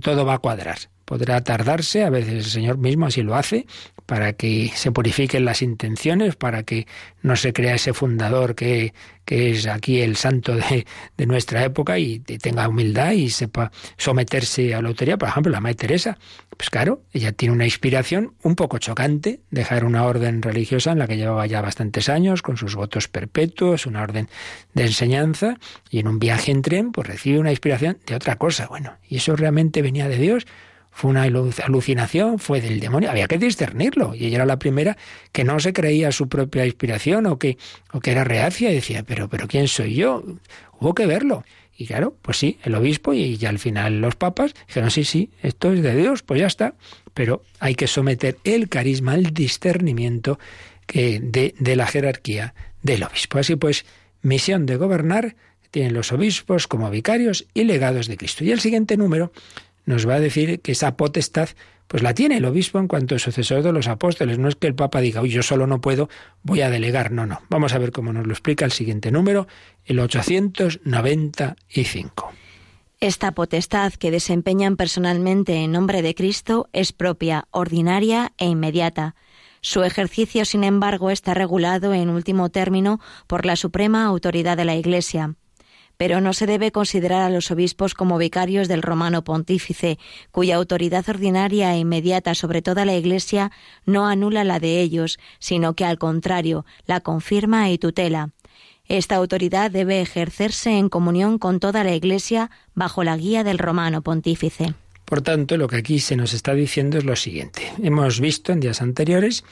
todo va a cuadrar. Podrá tardarse, a veces el Señor mismo así lo hace, para que se purifiquen las intenciones, para que no se crea ese fundador que, que es aquí el santo de, de nuestra época y tenga humildad y sepa someterse a la autoridad. Por ejemplo, la Madre Teresa, pues claro, ella tiene una inspiración un poco chocante, dejar una orden religiosa en la que llevaba ya bastantes años, con sus votos perpetuos, una orden de enseñanza, y en un viaje en tren, pues recibe una inspiración de otra cosa. Bueno, ¿y eso realmente venía de Dios? Fue una alucinación, fue del demonio, había que discernirlo. Y ella era la primera que no se creía su propia inspiración o que, o que era reacia y decía, pero, pero ¿quién soy yo? Hubo que verlo. Y claro, pues sí, el obispo y ya al final los papas dijeron, sí, sí, esto es de Dios, pues ya está. Pero hay que someter el carisma al discernimiento que de, de la jerarquía del obispo. Así pues, misión de gobernar tienen los obispos como vicarios y legados de Cristo. Y el siguiente número nos va a decir que esa potestad pues la tiene el obispo en cuanto sucesor de los apóstoles. No es que el Papa diga, uy, yo solo no puedo, voy a delegar. No, no. Vamos a ver cómo nos lo explica el siguiente número, el 895. Esta potestad que desempeñan personalmente en nombre de Cristo es propia, ordinaria e inmediata. Su ejercicio, sin embargo, está regulado en último término por la suprema autoridad de la Iglesia pero no se debe considerar a los obispos como vicarios del romano pontífice, cuya autoridad ordinaria e inmediata sobre toda la Iglesia no anula la de ellos, sino que al contrario la confirma y tutela. Esta autoridad debe ejercerse en comunión con toda la Iglesia bajo la guía del romano pontífice. Por tanto, lo que aquí se nos está diciendo es lo siguiente. Hemos visto en días anteriores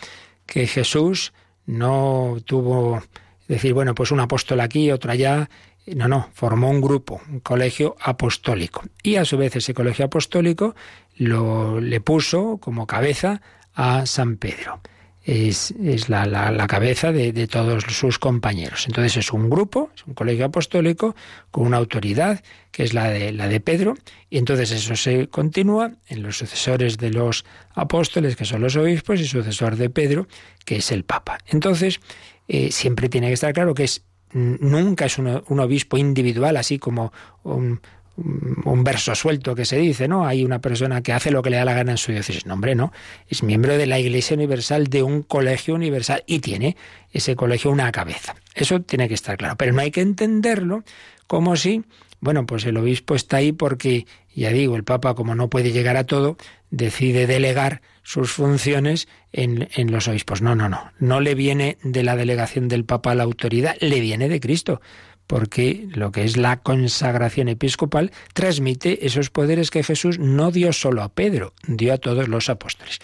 que Jesús no tuvo decir, bueno, pues un apóstol aquí, otro allá. No, no, formó un grupo, un colegio apostólico. Y a su vez ese colegio apostólico lo, le puso como cabeza a San Pedro es, es la, la, cabeza de, de, todos sus compañeros. Entonces es un grupo, es un colegio apostólico con una autoridad que es la de, la de Pedro, y entonces eso se continúa en los sucesores de los apóstoles, que son los obispos, y sucesor de Pedro, que es el Papa. Entonces, eh, siempre tiene que estar claro que es nunca es un, obispo individual, así como un, un verso suelto que se dice, ¿no? Hay una persona que hace lo que le da la gana en su diócesis. No, hombre, no. Es miembro de la Iglesia Universal, de un colegio universal y tiene ese colegio una cabeza. Eso tiene que estar claro. Pero no hay que entenderlo como si, bueno, pues el obispo está ahí porque, ya digo, el Papa, como no puede llegar a todo, decide delegar sus funciones en, en los obispos. No, no, no. No le viene de la delegación del Papa la autoridad, le viene de Cristo porque lo que es la consagración episcopal transmite esos poderes que Jesús no dio solo a Pedro, dio a todos los apóstoles.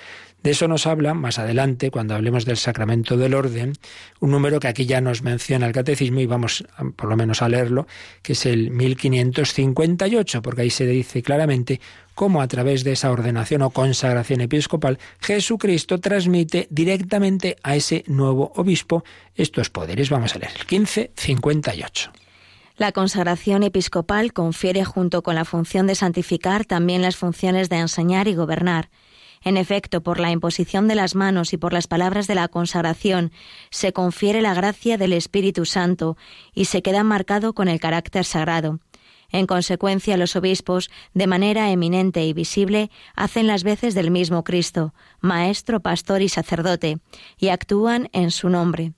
De eso nos habla más adelante, cuando hablemos del sacramento del orden, un número que aquí ya nos menciona el catecismo y vamos por lo menos a leerlo, que es el 1558, porque ahí se dice claramente cómo a través de esa ordenación o consagración episcopal Jesucristo transmite directamente a ese nuevo obispo estos poderes. Vamos a leer el 1558. La consagración episcopal confiere junto con la función de santificar también las funciones de enseñar y gobernar. En efecto, por la imposición de las manos y por las palabras de la consagración se confiere la gracia del Espíritu Santo y se queda marcado con el carácter sagrado. En consecuencia, los obispos, de manera eminente y visible, hacen las veces del mismo Cristo, Maestro, Pastor y Sacerdote, y actúan en su nombre.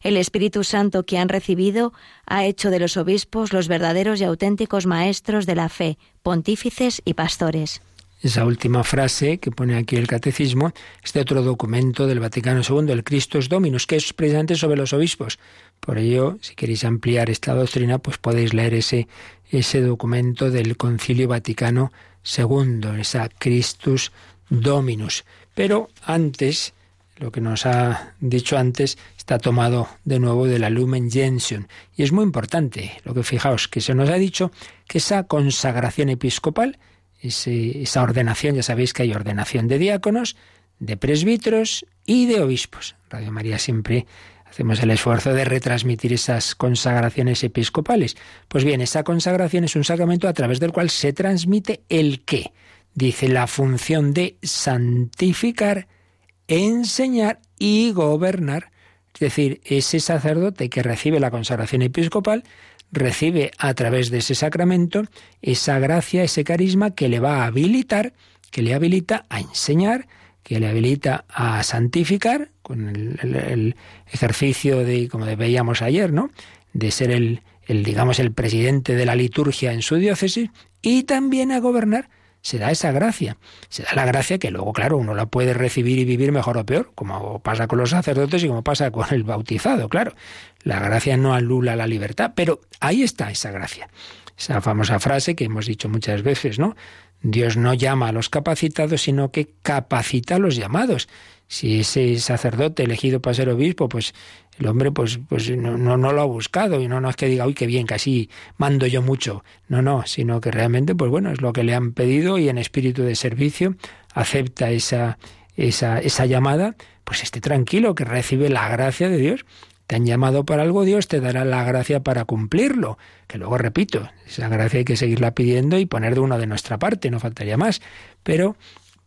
El Espíritu Santo que han recibido ha hecho de los obispos los verdaderos y auténticos maestros de la fe, pontífices y pastores. Esa última frase que pone aquí el catecismo es de otro documento del Vaticano II, el Christus Dominus, que es precisamente sobre los obispos. Por ello, si queréis ampliar esta doctrina, pues podéis leer ese, ese documento del Concilio Vaticano II, esa Christus Dominus. Pero antes, lo que nos ha dicho antes, está tomado de nuevo de la Lumen Gentium. Y es muy importante lo que fijaos, que se nos ha dicho que esa consagración episcopal esa ordenación, ya sabéis que hay ordenación de diáconos, de presbíteros y de obispos. Radio María siempre hacemos el esfuerzo de retransmitir esas consagraciones episcopales. Pues bien, esa consagración es un sacramento a través del cual se transmite el qué. Dice la función de santificar, enseñar y gobernar. Es decir, ese sacerdote que recibe la consagración episcopal recibe a través de ese sacramento esa gracia, ese carisma que le va a habilitar, que le habilita a enseñar, que le habilita a santificar, con el, ejercicio de, como veíamos ayer, ¿no? de ser el, digamos, el presidente de la liturgia en su diócesis, y también a gobernar se da esa gracia. Se da la gracia que luego, claro, uno la puede recibir y vivir mejor o peor, como pasa con los sacerdotes y como pasa con el bautizado, claro. La gracia no anula la libertad, pero ahí está esa gracia. Esa famosa frase que hemos dicho muchas veces, ¿no? Dios no llama a los capacitados, sino que capacita a los llamados. Si ese sacerdote elegido para ser obispo, pues el hombre pues, pues no, no, no, lo ha buscado y no, no es que diga, uy, qué bien, casi mando yo mucho. No, no, sino que realmente, pues bueno, es lo que le han pedido y en espíritu de servicio acepta esa, esa, esa llamada, pues esté tranquilo, que recibe la gracia de Dios. Te han llamado para algo, Dios te dará la gracia para cumplirlo. Que luego repito, esa gracia hay que seguirla pidiendo y poner de uno de nuestra parte, no faltaría más. Pero,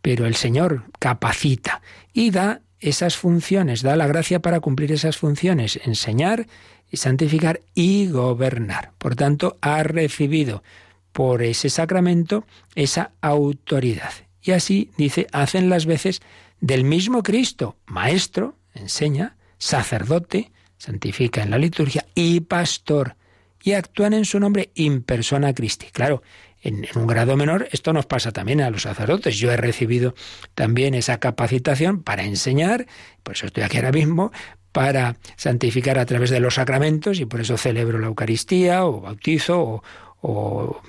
pero el Señor capacita y da esas funciones, da la gracia para cumplir esas funciones, enseñar y santificar y gobernar. Por tanto, ha recibido por ese sacramento esa autoridad. Y así, dice, hacen las veces del mismo Cristo, maestro, enseña, sacerdote, santifica en la liturgia, y pastor, y actúan en su nombre in persona Christi. Claro, en, un grado menor esto nos pasa también a los sacerdotes. Yo he recibido también esa capacitación para enseñar, por eso estoy aquí ahora mismo, para santificar a través de los sacramentos y por eso celebro la Eucaristía o bautizo o,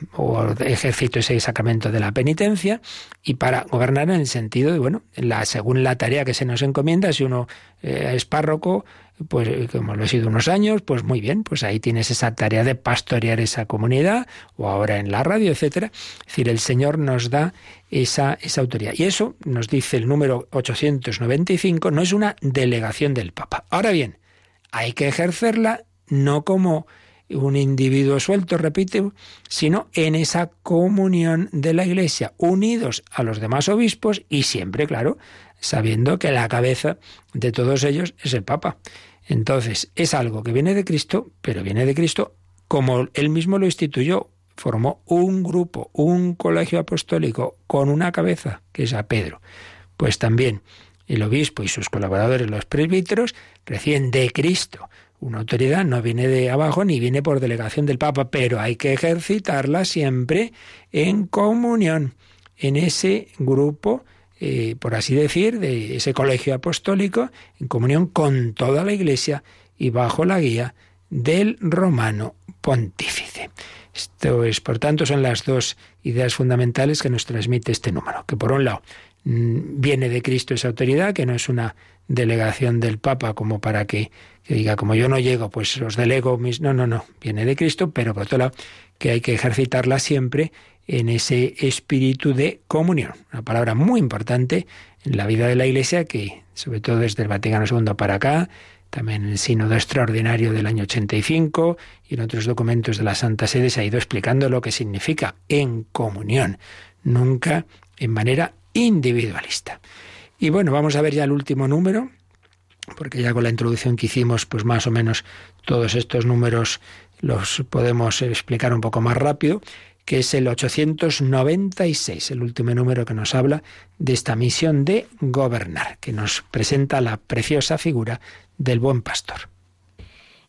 ejercito ese sacramento de la penitencia y para gobernar en el sentido de, bueno, la, según la tarea que se nos encomienda, si uno eh, es párroco, pues eh, como lo he sido unos años, pues muy bien, pues ahí tienes esa tarea de pastorear esa comunidad o ahora en la radio, etcétera. Es decir, el Señor nos da esa, esa autoridad. Y eso, nos dice el número 895, no es una delegación del Papa. Ahora bien, hay que ejercerla no como un individuo suelto, repite, sino en esa comunión de la Iglesia, unidos a los demás obispos y siempre, claro, sabiendo que la cabeza de todos ellos es el Papa. Entonces, es algo que viene de Cristo, pero viene de Cristo como él mismo lo instituyó, formó un grupo, un colegio apostólico con una cabeza, que es a Pedro. Pues también el obispo y sus colaboradores, los presbíteros, recién de Cristo una autoridad no viene de abajo ni viene por delegación del Papa, pero hay que ejercitarla siempre en comunión, en ese grupo, eh, por así decir, de ese colegio apostólico, en comunión con toda la Iglesia y bajo la guía del romano pontífice. Esto es, por tanto, son las dos ideas fundamentales que nos transmite este número, que por un lado mm, viene de Cristo esa autoridad, que no es una delegación del Papa como para que, diga, como yo no llego, pues los delego mis... No, no, no, viene de Cristo, pero por otro lado, que hay que ejercitarla siempre en ese espíritu de comunión. Una palabra muy importante en la vida de la Iglesia que, sobre todo desde el Vaticano II para acá, también en el Sínodo Extraordinario del año 85 y en otros documentos de la Santa Sede se ha ido explicando lo que significa en comunión, nunca en manera individualista. Y bueno, vamos a ver ya el último número, porque ya con la introducción que hicimos, pues más o menos todos estos números los podemos explicar un poco más rápido, que es el 896, el último número que nos habla de esta misión de gobernar, que nos presenta la preciosa figura del buen pastor.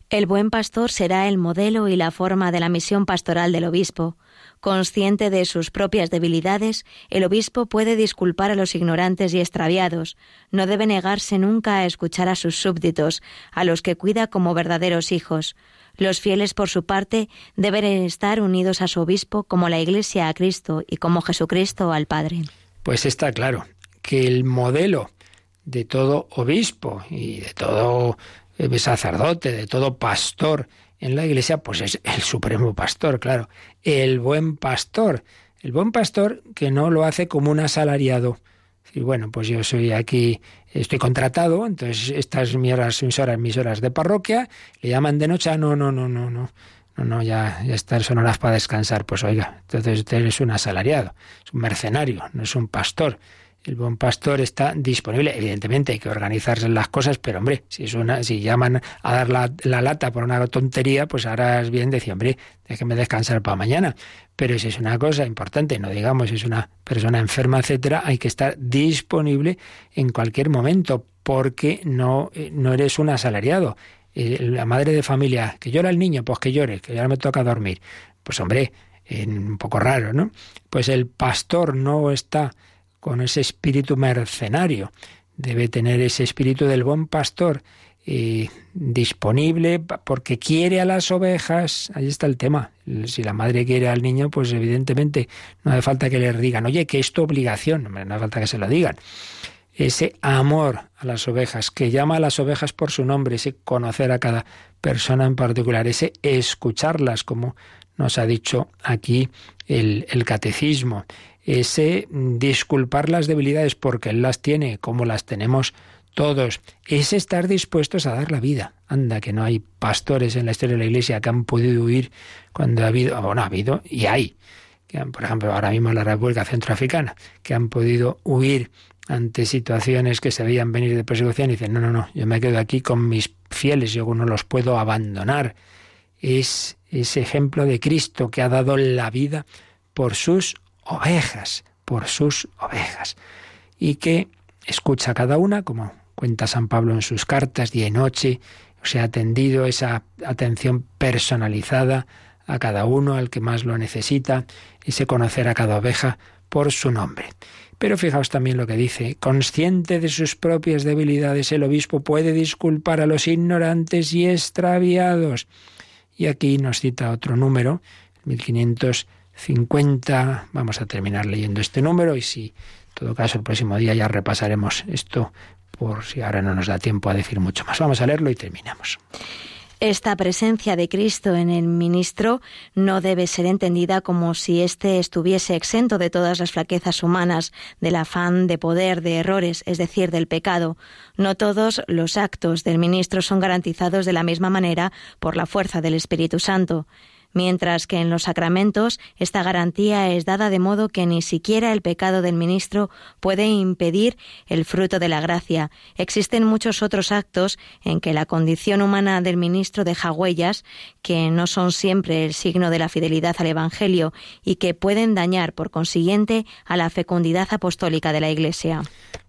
El buen pastor será el modelo y la forma de la misión pastoral del obispo. Consciente de sus propias debilidades, el obispo puede disculpar a los ignorantes y extraviados, no debe negarse nunca a escuchar a sus súbditos, a los que cuida como verdaderos hijos. Los fieles, por su parte, deben estar unidos a su obispo como la Iglesia a Cristo y como Jesucristo al Padre. Pues está claro que el modelo de todo obispo y de todo eh, sacerdote, de todo pastor en la iglesia, pues es el supremo pastor, claro, el buen pastor. El buen pastor que no lo hace como un asalariado. Y bueno, pues yo soy aquí, estoy contratado, entonces estas mis mis horas, mis horas de parroquia, le llaman de noche, ah, no, no, no, no, no. No, no, ya, ya estas son horas para descansar. Pues oiga, entonces usted es un asalariado, es un mercenario, no es un pastor. El buen pastor está disponible. Evidentemente hay que organizarse las cosas, pero hombre, si es una, si llaman a dar la, lata por una tontería, pues ahora es bien decir, hombre, déjeme descansar para mañana. Pero si es una cosa importante, no digamos, si es una persona enferma, etcétera, hay que estar disponible en cualquier momento, porque no, no eres un asalariado. La madre de familia, que llora el niño, pues que llore, que ya me toca dormir. Pues hombre, un poco raro, ¿no? Pues el pastor no está con ese espíritu mercenario. Debe tener ese espíritu del buen pastor eh, disponible porque quiere a las ovejas. Ahí está el tema. Si la madre quiere al niño, pues evidentemente no hace falta que le digan, oye, que es tu obligación. No hace falta que se lo digan. Ese amor a las ovejas, que llama a las ovejas por su nombre, ese conocer a cada persona en particular, ese escucharlas, como nos ha dicho aquí el, el catecismo, ese disculpar las debilidades porque Él las tiene, como las tenemos todos, es estar dispuestos a dar la vida. Anda, que no hay pastores en la historia de la Iglesia que han podido huir cuando ha habido, bueno, ha habido y hay, que por ejemplo, ahora mismo la República Centroafricana, que han podido huir ante situaciones que se veían venir de persecución y dicen, no, no, no, yo me quedo aquí con mis fieles, yo no los puedo abandonar. Es ese ejemplo de Cristo que ha dado la vida por sus ovejas, por sus ovejas, y que escucha a cada una, como cuenta San Pablo en sus cartas, día y noche, se ha atendido esa atención personalizada a cada uno, al que más lo necesita, ese conocer a cada oveja por su nombre. Pero fijaos también lo que dice, consciente de sus propias debilidades, el obispo puede disculpar a los ignorantes y extraviados. Y aquí nos cita otro número, 1550. Vamos a terminar leyendo este número y si, en todo caso, el próximo día ya repasaremos esto por si ahora no nos da tiempo a decir mucho más. Vamos a leerlo y terminamos. Esta presencia de Cristo en el ministro no debe ser entendida como si éste estuviese exento de todas las flaquezas humanas, del afán de poder, de errores, es decir, del pecado. No todos los actos del ministro son garantizados de la misma manera por la fuerza del Espíritu Santo mientras que en los sacramentos esta garantía es dada de modo que ni siquiera el pecado del ministro puede impedir el fruto de la gracia. Existen muchos otros actos en que la condición humana del ministro deja huellas que no son siempre el signo de la fidelidad al Evangelio y que pueden dañar, por consiguiente, a la fecundidad apostólica de la Iglesia.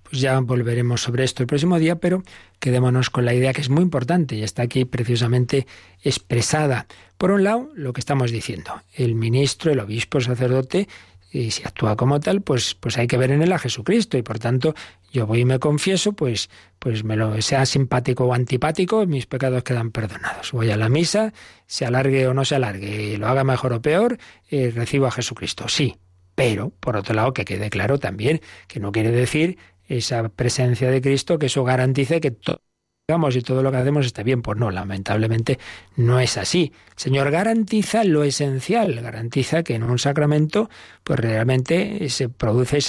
Pues ya volveremos sobre esto el próximo día, pero quedémonos con la idea que es muy importante y está aquí precisamente expresada. Por un lado, lo que estamos diciendo, el ministro, el obispo, el sacerdote, y si actúa como tal, pues, pues hay que ver en él a Jesucristo y por tanto yo voy y me confieso, pues, pues me lo sea simpático o antipático, mis pecados quedan perdonados. Voy a la misa, se alargue o no se alargue, lo haga mejor o peor, eh, recibo a Jesucristo. Sí, pero por otro lado que quede claro también que no quiere decir esa presencia de Cristo, que eso garantice que todo y todo lo que hacemos está bien. Pues no, lamentablemente no es así. Señor garantiza lo esencial, garantiza que en un sacramento, pues realmente se produce,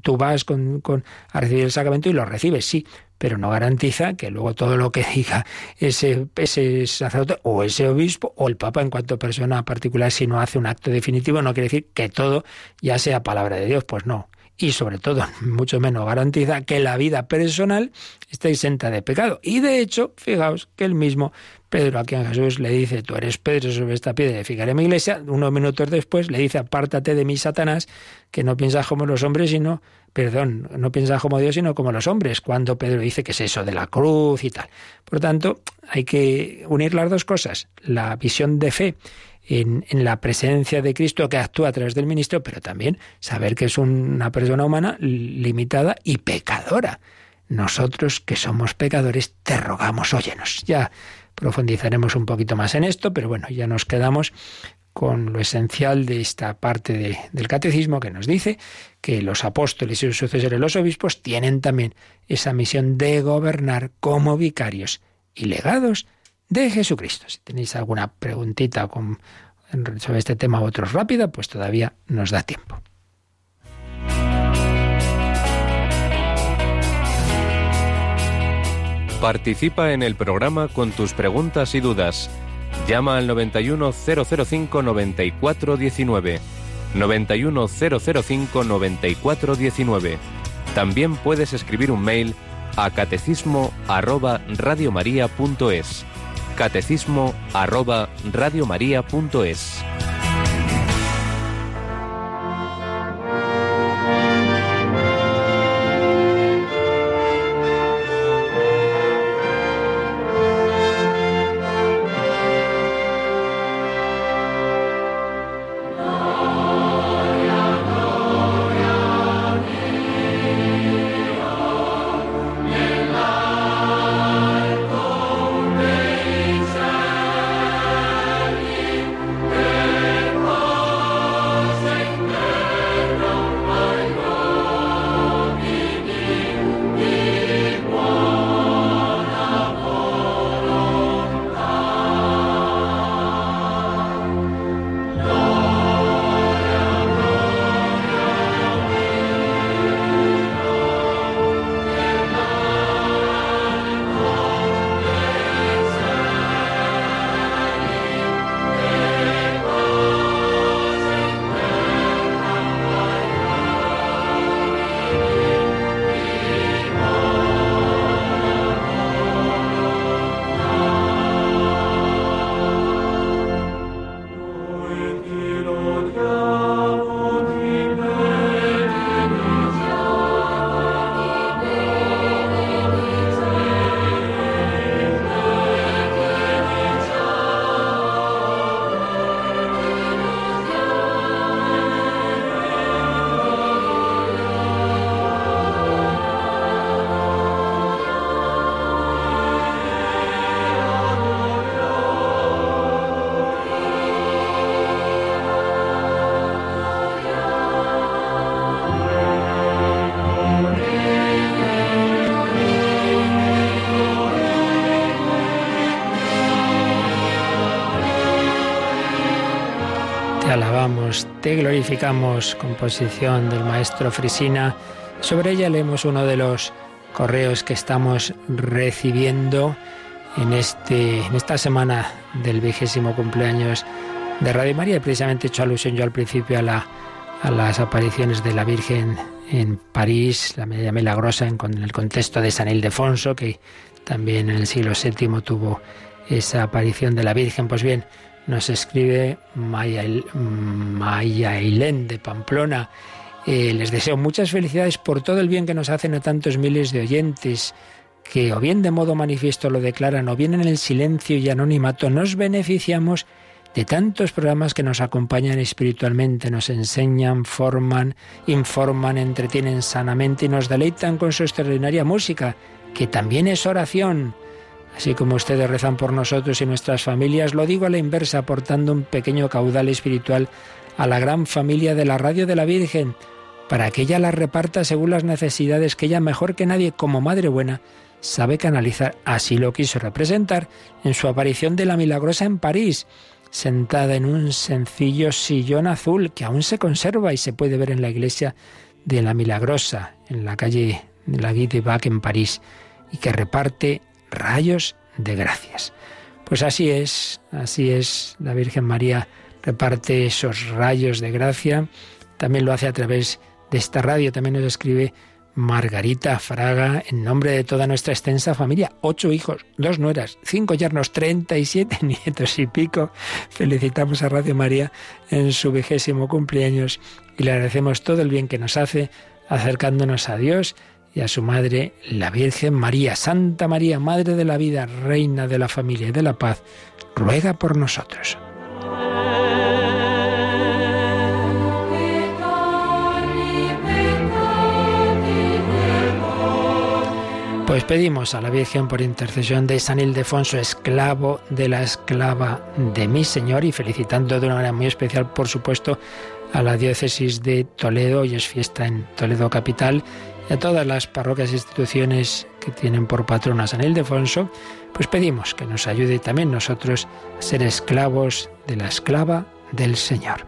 tú vas con, con, a recibir el sacramento y lo recibes, sí, pero no garantiza que luego todo lo que diga ese, ese sacerdote o ese obispo o el papa en cuanto a persona particular, si no hace un acto definitivo, no quiere decir que todo ya sea palabra de Dios, pues no y sobre todo mucho menos garantiza que la vida personal esté exenta de pecado. Y de hecho, fijaos que el mismo Pedro a quien Jesús le dice, tú eres Pedro sobre esta piedra, edificaré mi iglesia, unos minutos después le dice, apártate de mí, Satanás, que no piensas como los hombres, sino, perdón, no piensas como Dios, sino como los hombres, cuando Pedro dice que es eso de la cruz y tal. Por tanto, hay que unir las dos cosas, la visión de fe en, la presencia de Cristo que actúa a través del ministro, pero también saber que es una persona humana limitada y pecadora. Nosotros que somos pecadores te rogamos, óyenos. Ya profundizaremos un poquito más en esto, pero bueno, ya nos quedamos con lo esencial de esta parte del catecismo que nos dice que los apóstoles y sus sucesores, los obispos, tienen también esa misión de gobernar como vicarios y legados de Jesucristo. Si tenéis alguna preguntita sobre este tema u otros rápida, pues todavía nos da tiempo. Participa en el programa con tus preguntas y dudas. Llama al 91005 9419. 91005 9419. También puedes escribir un mail a catecismo arroba catecismo arroba radiomaria.es. Te glorificamos, composición del maestro Frisina. Sobre ella leemos uno de los correos que estamos recibiendo en, este, en esta semana del vigésimo cumpleaños de Radio María. Precisamente he hecho alusión yo al principio a las apariciones de la Virgen en París, la media milagrosa, en, en el contexto de San Ildefonso, que también en el siglo VII tuvo esa aparición de la Virgen. Pues bien, nos escribe Maya, Maya de Pamplona. Eh, les deseo muchas felicidades por todo el bien que nos hacen a tantos miles de oyentes que o bien de modo manifiesto lo declaran o bien en el silencio y anonimato nos beneficiamos de tantos programas que nos acompañan espiritualmente, nos enseñan, forman, informan, entretienen sanamente y nos deleitan con su extraordinaria música, que también es oración. Así como ustedes rezan por nosotros y nuestras familias, lo digo a la inversa, aportando un pequeño caudal espiritual a la gran familia de la Radio de la Virgen, para que ella la reparta según las necesidades que ella mejor que nadie, como Madre Buena, sabe canalizar. Así lo quiso representar en su aparición de la Milagrosa en París, sentada en un sencillo sillón azul que aún se conserva y se puede ver en la iglesia de la Milagrosa, en la calle de la Guy de Bac en París, y que reparte rayos de gracias. Pues así es, así es, la Virgen María reparte esos rayos de gracia, también lo hace a través de esta radio, también nos escribe Margarita Fraga, en nombre de toda nuestra extensa familia, ocho hijos, dos nueras, cinco yernos, treinta y siete nietos y pico. Felicitamos a Radio María en su vigésimo cumpleaños y le agradecemos todo el bien que nos hace acercándonos a Dios y a su madre, la Virgen María, Santa María, Madre de la vida, Reina de la familia y de la paz, ruega por nosotros. Pues pedimos a la Virgen por intercesión de San Ildefonso, esclavo de la esclava de mi Señor, y felicitando de una manera muy especial, por supuesto, a la diócesis de Toledo, hoy es fiesta en Toledo capital, y a todas las parroquias e instituciones que tienen por patrona San Ildefonso, pues pedimos que nos ayude también nosotros a ser esclavos de la esclava del Señor.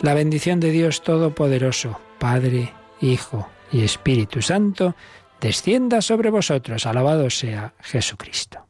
La bendición de Dios Todopoderoso, Padre, Hijo y Espíritu Santo, descienda sobre vosotros. Alabado sea Jesucristo.